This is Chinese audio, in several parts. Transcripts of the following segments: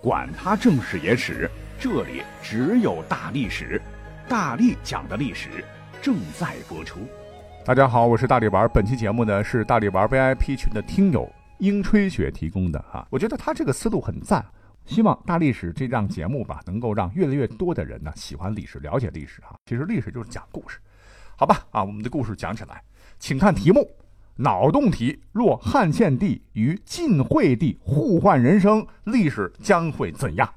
管他正史野史，这里只有大历史，大力讲的历史正在播出。大家好，我是大力丸。本期节目呢是大力丸 VIP 群的听友英吹雪提供的哈，我觉得他这个思路很赞。希望大历史这档节目吧，能够让越来越多的人呢喜欢历史，了解历史哈。其实历史就是讲故事，好吧？啊，我们的故事讲起来，请看题目。脑洞题：若汉献帝与晋惠帝互换人生，历史将会怎样？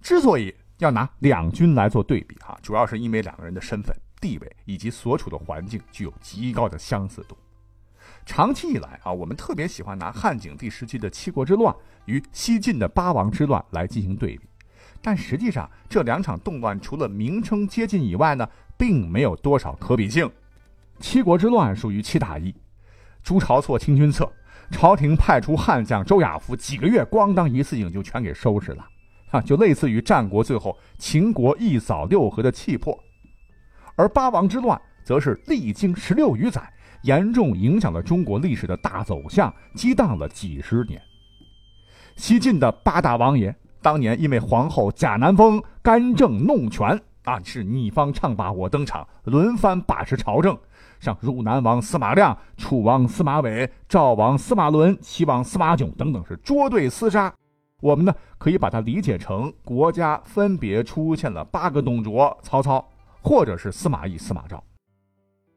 之所以要拿两军来做对比，哈，主要是因为两个人的身份、地位以及所处的环境具有极高的相似度。长期以来啊，我们特别喜欢拿汉景帝时期的七国之乱与西晋的八王之乱来进行对比，但实际上这两场动乱除了名称接近以外呢，并没有多少可比性。七国之乱属于七打一，朱朝错清君侧，朝廷派出悍将周亚夫，几个月咣当一次性就全给收拾了，啊，就类似于战国最后秦国一扫六合的气魄。而八王之乱则是历经十六余载，严重影响了中国历史的大走向，激荡了几十年。西晋的八大王爷当年因为皇后贾南风干政弄权啊，是你方唱罢我登场，轮番把持朝政。像汝南王司马亮、楚王司马伟、赵王司马伦、齐王司马囧等等，是捉对厮杀。我们呢可以把它理解成国家分别出现了八个董卓：曹操，或者是司马懿、司马昭。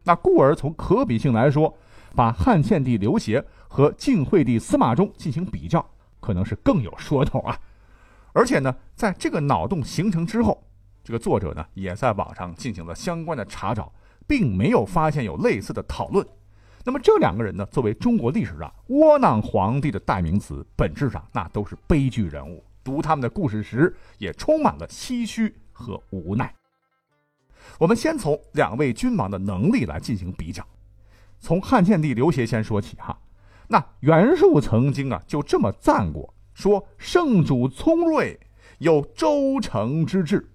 那故而从可比性来说，把汉献帝刘协和晋惠帝司马衷进行比较，可能是更有说头啊。而且呢，在这个脑洞形成之后，这个作者呢也在网上进行了相关的查找。并没有发现有类似的讨论。那么这两个人呢，作为中国历史上窝囊皇帝的代名词，本质上那都是悲剧人物。读他们的故事时，也充满了唏嘘和无奈。我们先从两位君王的能力来进行比较。从汉献帝刘协先说起哈。那袁术曾经啊就这么赞过，说圣主聪睿，有周成之志。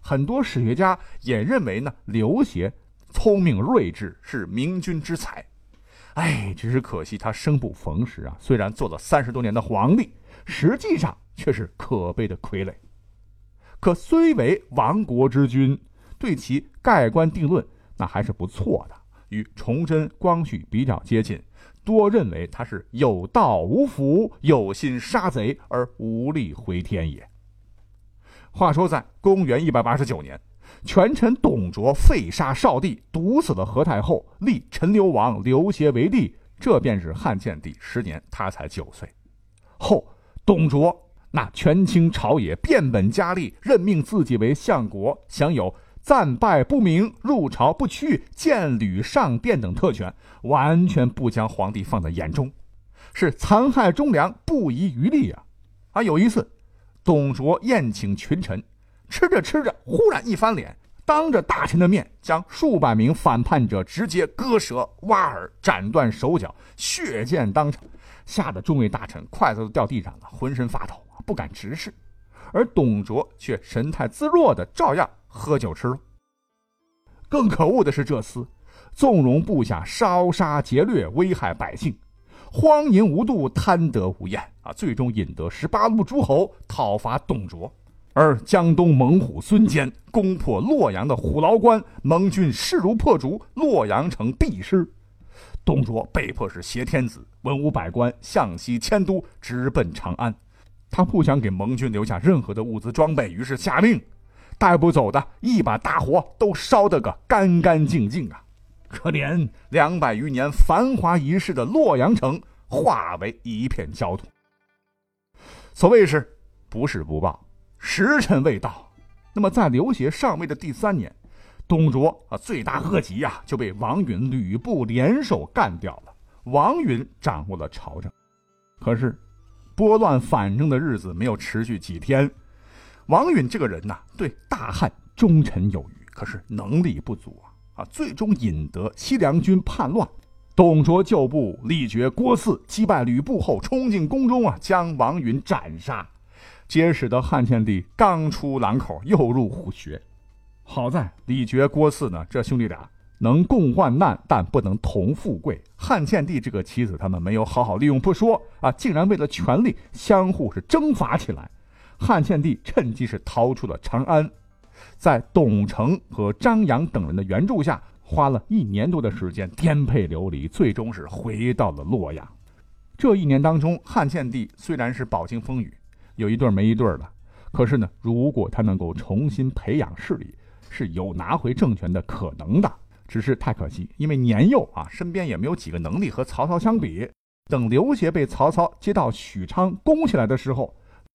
很多史学家也认为呢，刘协。聪明睿智是明君之才，哎，只是可惜他生不逢时啊！虽然做了三十多年的皇帝，实际上却是可悲的傀儡。可虽为亡国之君，对其盖棺定论那还是不错的，与崇祯、光绪比较接近，多认为他是有道无福，有心杀贼而无力回天也。话说在公元一百八十九年。权臣董卓废杀少帝，毒死了何太后，立陈留王刘协为帝。这便是汉献帝十年，他才九岁。后董卓那权倾朝野，变本加厉，任命自己为相国，享有战败不明、入朝不趋、见履上殿等特权，完全不将皇帝放在眼中，是残害忠良，不遗余力啊！啊，有一次，董卓宴请群臣。吃着吃着，忽然一翻脸，当着大臣的面，将数百名反叛者直接割舌、挖耳、斩断手脚，血溅当场，吓得众位大臣筷子都掉地上了，浑身发抖，不敢直视。而董卓却神态自若的照样喝酒吃肉。更可恶的是，这厮纵容部下烧杀劫掠，危害百姓，荒淫无度，贪得无厌啊！最终引得十八路诸侯讨伐董卓。而江东猛虎孙坚攻破洛阳的虎牢关，盟军势如破竹，洛阳城必失。董卓被迫是挟天子、文武百官向西迁都，直奔长安。他不想给盟军留下任何的物资装备，于是下令，带不走的一把大火都烧得个干干净净啊！可怜两百余年繁华一世的洛阳城，化为一片焦土。所谓是不是不报？时辰未到，那么在刘协上位的第三年，董卓啊罪大恶极呀，就被王允、吕布联手干掉了。王允掌握了朝政，可是拨乱反正的日子没有持续几天。王允这个人呐，对大汉忠臣有余，可是能力不足啊啊，最终引得西凉军叛乱。董卓旧部力绝郭汜，击败吕布后，冲进宫中啊，将王允斩杀。皆使得汉献帝刚出狼口又入虎穴，好在李傕、郭汜呢，这兄弟俩能共患难，但不能同富贵。汉献帝这个棋子，他们没有好好利用不说啊，竟然为了权力相互是征伐起来。汉献帝趁机是逃出了长安，在董承和张扬等人的援助下，花了一年多的时间颠沛流离，最终是回到了洛阳。这一年当中，汉献帝虽然是饱经风雨，有一对没一对的，可是呢，如果他能够重新培养势力，是有拿回政权的可能的。只是太可惜，因为年幼啊，身边也没有几个能力和曹操相比。等刘协被曹操接到许昌攻起来的时候，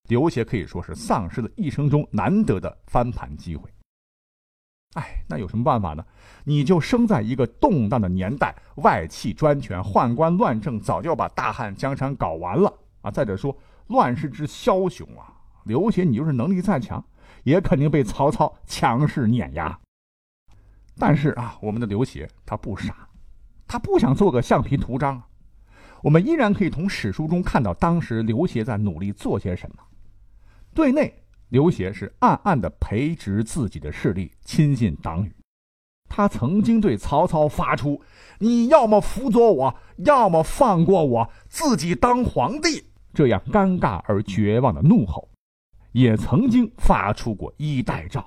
刘协可以说是丧失了一生中难得的翻盘机会。哎，那有什么办法呢？你就生在一个动荡的年代，外戚专权、宦官乱政，早就把大汉江山搞完了啊！再者说，乱世之枭雄啊，刘协你就是能力再强，也肯定被曹操强势碾压。但是啊，我们的刘协他不傻，他不想做个橡皮图章。我们依然可以从史书中看到当时刘协在努力做些什么。对内，刘协是暗暗地培植自己的势力，亲信党羽。他曾经对曹操发出“你要么辅佐我，要么放过我，自己当皇帝”这样尴尬而绝望的怒吼，也曾经发出过衣带诏。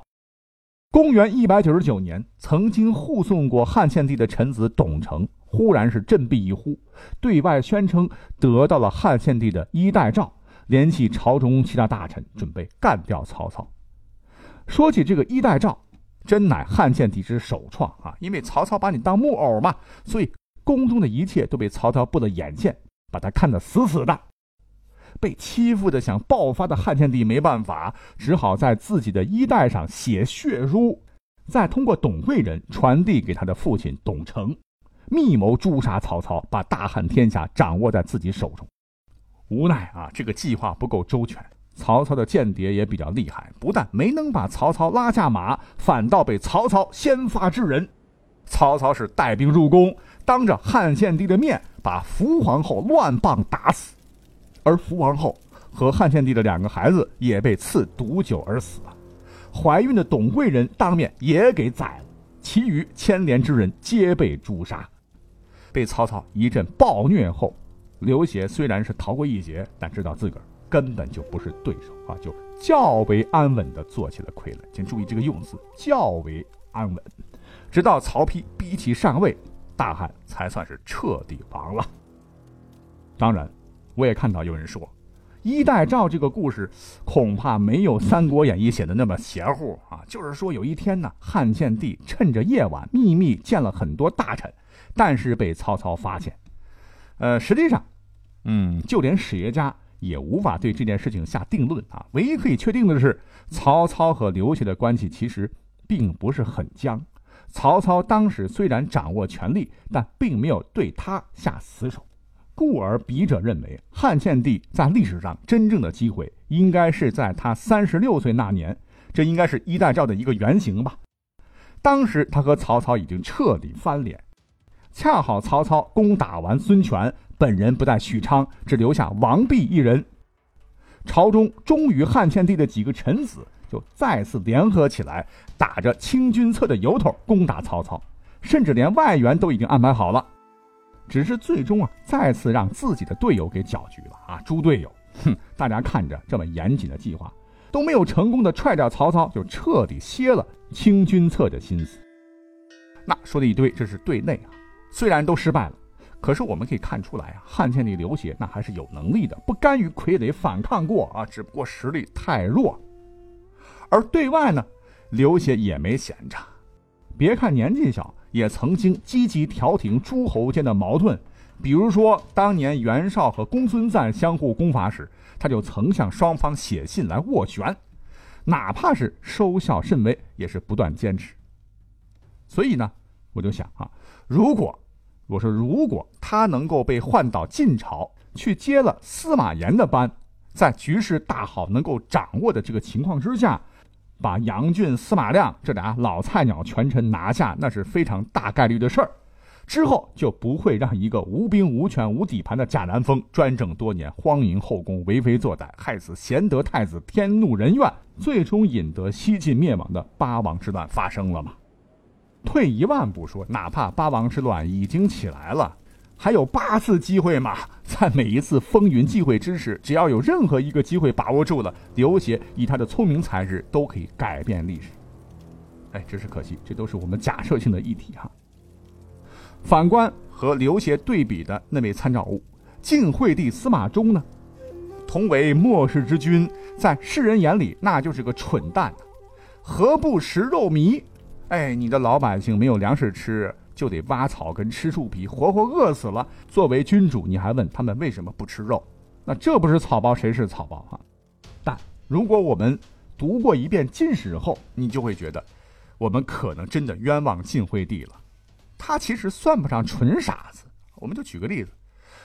公元一百九十九年，曾经护送过汉献帝的臣子董承，忽然是振臂一呼，对外宣称得到了汉献帝的衣带诏，联系朝中其他大臣，准备干掉曹操。说起这个衣带诏，真乃汉献帝之首创啊！因为曹操把你当木偶嘛，所以宫中的一切都被曹操布了眼线，把他看得死死的。被欺负的想爆发的汉献帝没办法，只好在自己的衣带上写血书，再通过董贵人传递给他的父亲董承，密谋诛杀曹操，把大汉天下掌握在自己手中。无奈啊，这个计划不够周全，曹操的间谍也比较厉害，不但没能把曹操拉下马，反倒被曹操先发制人。曹操是带兵入宫，当着汉献帝的面把福皇后乱棒打死。而福王后和汉献帝的两个孩子也被赐毒酒而死了，怀孕的董贵人当面也给宰了，其余牵连之人皆被诛杀。被曹操一阵暴虐后，刘协虽然是逃过一劫，但知道自个儿根本就不是对手啊，就较为安稳地做起了傀儡。请注意这个用词，较为安稳。直到曹丕逼其上位，大汉才算是彻底亡了。当然。我也看到有人说，衣带诏这个故事恐怕没有《三国演义》写的那么邪乎啊。就是说，有一天呢，汉献帝趁着夜晚秘密见了很多大臣，但是被曹操发现。呃，实际上，嗯，就连史学家也无法对这件事情下定论啊。唯一可以确定的是，曹操和刘协的关系其实并不是很僵。曹操当时虽然掌握权力，但并没有对他下死手。故而，笔者认为，汉献帝在历史上真正的机会，应该是在他三十六岁那年，这应该是衣带诏的一个原型吧。当时他和曹操已经彻底翻脸，恰好曹操攻打完孙权，本人不在许昌，只留下王弼一人，朝中忠于汉献帝的几个臣子就再次联合起来，打着清君侧的由头攻打曹操，甚至连外援都已经安排好了。只是最终啊，再次让自己的队友给搅局了啊！猪队友，哼！大家看着这么严谨的计划，都没有成功的踹掉曹操，就彻底歇了清君侧的心思。那说的一堆，这是对内啊，虽然都失败了，可是我们可以看出来啊，汉献帝刘协那还是有能力的，不甘于傀儡反抗过啊，只不过实力太弱。而对外呢，刘协也没闲着，别看年纪小。也曾经积极调停诸侯间的矛盾，比如说当年袁绍和公孙瓒相互攻伐时，他就曾向双方写信来斡旋，哪怕是收效甚微，也是不断坚持。所以呢，我就想啊，如果我说如果他能够被换到晋朝去接了司马炎的班，在局势大好、能够掌握的这个情况之下。把杨俊、司马亮这俩老菜鸟权臣拿下，那是非常大概率的事儿。之后就不会让一个无兵无权无底盘的贾南风专政多年，荒淫后宫，为非作歹，害死贤德太子，天怒人怨，最终引得西晋灭亡的八王之乱发生了吗？退一万步说，哪怕八王之乱已经起来了，还有八次机会嘛？在每一次风云际会之时，只要有任何一个机会把握住了，刘协以他的聪明才智都可以改变历史。哎，只是可惜，这都是我们假设性的议题哈。反观和刘协对比的那位参照物，晋惠帝司马衷呢？同为末世之君，在世人眼里那就是个蠢蛋，何不食肉糜？哎，你的老百姓没有粮食吃，就得挖草根吃树皮，活活饿死了。作为君主，你还问他们为什么不吃肉？那这不是草包谁是草包啊？但如果我们读过一遍晋史后，你就会觉得，我们可能真的冤枉晋惠帝了。他其实算不上纯傻子。我们就举个例子，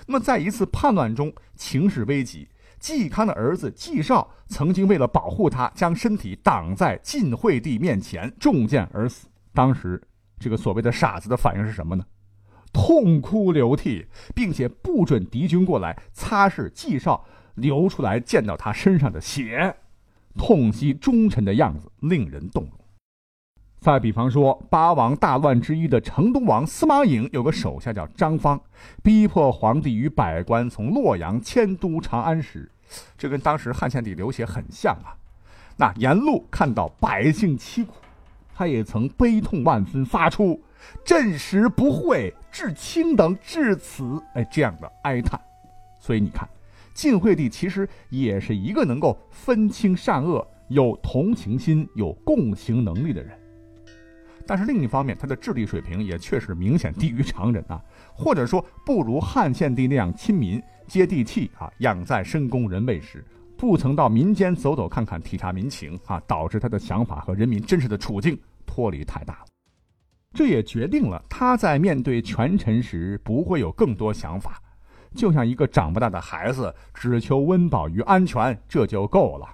那么在一次叛乱中，情势危急。嵇康的儿子嵇绍曾经为了保护他，将身体挡在晋惠帝面前，中箭而死。当时，这个所谓的傻子的反应是什么呢？痛哭流涕，并且不准敌军过来擦拭嵇绍流出来溅到他身上的血，痛惜忠臣的样子令人动容。再比方说，八王大乱之一的成都王司马颖有个手下叫张方，逼迫皇帝与百官从洛阳迁都长安时，这跟当时汉献帝刘协很像啊。那沿路看到百姓凄苦，他也曾悲痛万分，发出“朕实不讳，至卿等至此”哎这样的哀叹。所以你看，晋惠帝其实也是一个能够分清善恶、有同情心、有共情能力的人。但是另一方面，他的智力水平也确实明显低于常人啊，或者说不如汉献帝那样亲民、接地气啊，养在深宫人未识，不曾到民间走走看看、体察民情啊，导致他的想法和人民真实的处境脱离太大了。这也决定了他在面对权臣时不会有更多想法，就像一个长不大的孩子，只求温饱与安全，这就够了。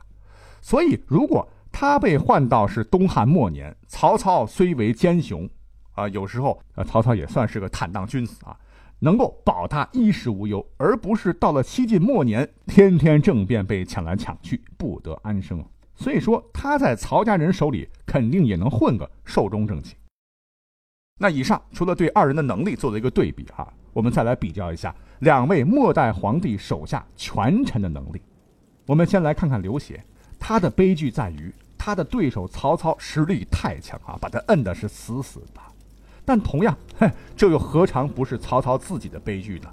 所以如果。他被换到是东汉末年，曹操虽为奸雄，啊，有时候啊，曹操也算是个坦荡君子啊，能够保他衣食无忧，而不是到了西晋末年，天天政变被抢来抢去，不得安生。所以说他在曹家人手里肯定也能混个寿终正寝。那以上除了对二人的能力做了一个对比哈，我们再来比较一下两位末代皇帝手下权臣的能力。我们先来看看刘协。他的悲剧在于，他的对手曹操实力太强啊，把他摁的是死死的。但同样，哼，这又何尝不是曹操自己的悲剧呢？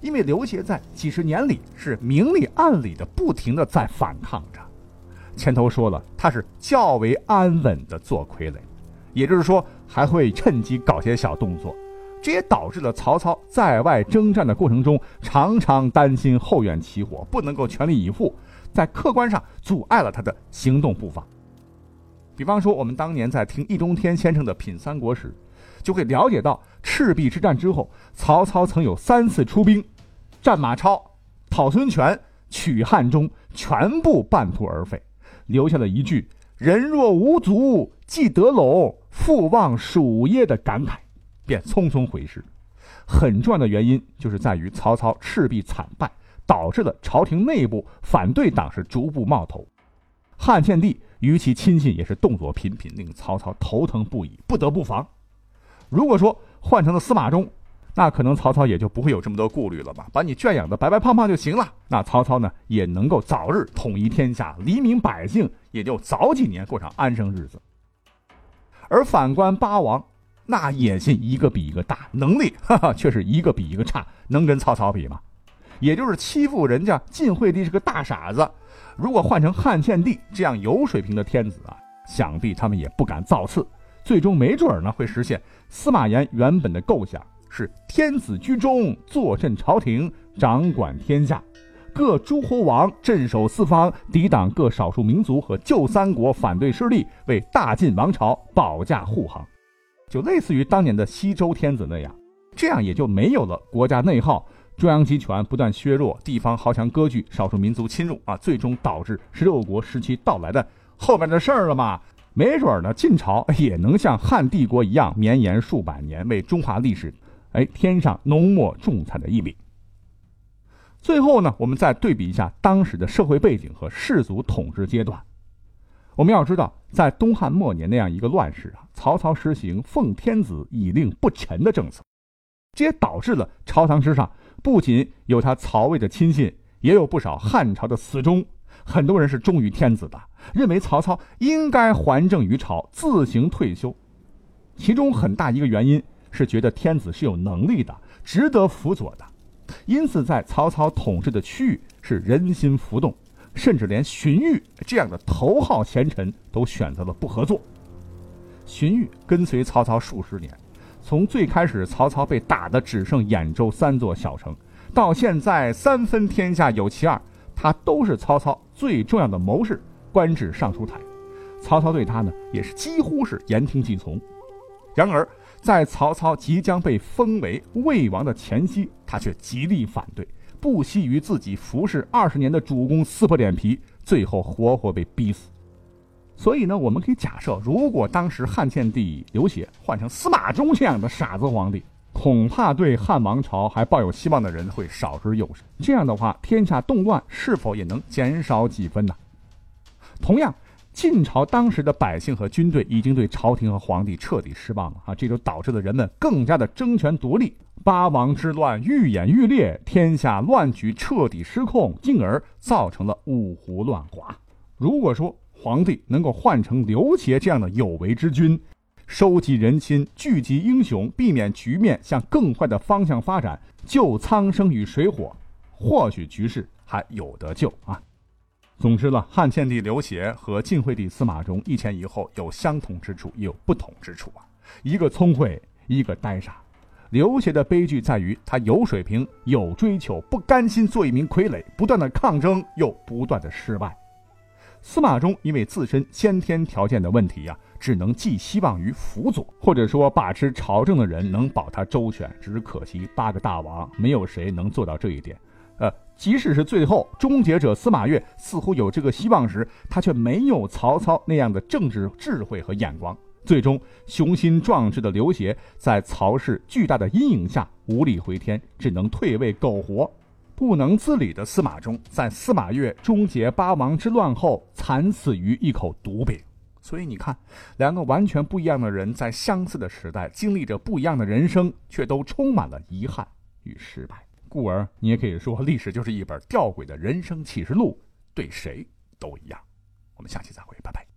因为刘协在几十年里是明里暗里的不停的在反抗着。前头说了，他是较为安稳的做傀儡，也就是说还会趁机搞些小动作，这也导致了曹操在外征战的过程中常常担心后院起火，不能够全力以赴。在客观上阻碍了他的行动步伐。比方说，我们当年在听易中天先生的品三国时，就会了解到赤壁之战之后，曹操曾有三次出兵，战马超、讨孙权、取汉中，全部半途而废，留下了一句“人若无足，既得陇，复望蜀耶”的感慨，便匆匆回师。很重要的原因就是在于曹操赤壁惨败。导致了朝廷内部反对党是逐步冒头，汉献帝与其亲信也是动作频频，令曹操头疼不已，不得不防。如果说换成了司马衷，那可能曹操也就不会有这么多顾虑了吧，把你圈养的白白胖胖就行了。那曹操呢，也能够早日统一天下，黎民百姓也就早几年过上安生日子。而反观八王，那野心一个比一个大，能力 哈哈却是一个比一个差，能跟曹操比吗？也就是欺负人家晋惠帝是个大傻子，如果换成汉献帝这样有水平的天子啊，想必他们也不敢造次，最终没准呢会实现司马炎原本的构想，是天子居中，坐镇朝廷，掌管天下，各诸侯王镇守四方，抵挡各少数民族和旧三国反对势力，为大晋王朝保驾护航，就类似于当年的西周天子那样，这样也就没有了国家内耗。中央集权不断削弱，地方豪强割据，少数民族侵入啊，最终导致十六国时期到来的后面的事儿了嘛？没准呢，晋朝也能像汉帝国一样绵延数百年，为中华历史哎添上浓墨重彩的一笔。最后呢，我们再对比一下当时的社会背景和氏族统治阶段。我们要知道，在东汉末年那样一个乱世啊，曹操实行奉天子以令不臣的政策，这也导致了朝堂之上不仅有他曹魏的亲信，也有不少汉朝的死忠。很多人是忠于天子的，认为曹操应该还政于朝，自行退休。其中很大一个原因是觉得天子是有能力的，值得辅佐的，因此在曹操统治的区域是人心浮动。甚至连荀彧这样的头号贤臣都选择了不合作。荀彧跟随曹操数十年，从最开始曹操被打的只剩兖州三座小城，到现在三分天下有其二，他都是曹操最重要的谋士，官至尚书台。曹操对他呢，也是几乎是言听计从。然而，在曹操即将被封为魏王的前夕，他却极力反对。不惜与自己服侍二十年的主公撕破脸皮，最后活活被逼死。所以呢，我们可以假设，如果当时汉献帝刘协换成司马衷这样的傻子皇帝，恐怕对汉王朝还抱有希望的人会少之又少。这样的话，天下动乱是否也能减少几分呢？同样。晋朝当时的百姓和军队已经对朝廷和皇帝彻底失望了啊！这就导致了人们更加的争权夺利，八王之乱愈演愈烈，天下乱局彻底失控，进而造成了五胡乱华。如果说皇帝能够换成刘协这样的有为之君，收集人心，聚集英雄，避免局面向更坏的方向发展，救苍生于水火，或许局势还有得救啊！总之呢，汉献帝刘协和晋惠帝司马衷一前一后有相同之处，也有不同之处啊。一个聪慧，一个呆傻。刘协的悲剧在于他有水平、有追求，不甘心做一名傀儡，不断的抗争又不断的失败。司马衷因为自身先天条件的问题呀，只能寄希望于辅佐，或者说把持朝政的人能保他周全。只是可惜，八个大王没有谁能做到这一点。呃，即使是最后终结者司马越似乎有这个希望时，他却没有曹操那样的政治智慧和眼光。最终，雄心壮志的刘协在曹氏巨大的阴影下无力回天，只能退位苟活。不能自理的司马衷，在司马越终结八王之乱后，惨死于一口毒饼。所以你看，两个完全不一样的人，在相似的时代，经历着不一样的人生，却都充满了遗憾与失败。故而，你也可以说，历史就是一本吊诡的人生启示录，对谁都一样。我们下期再会，拜拜。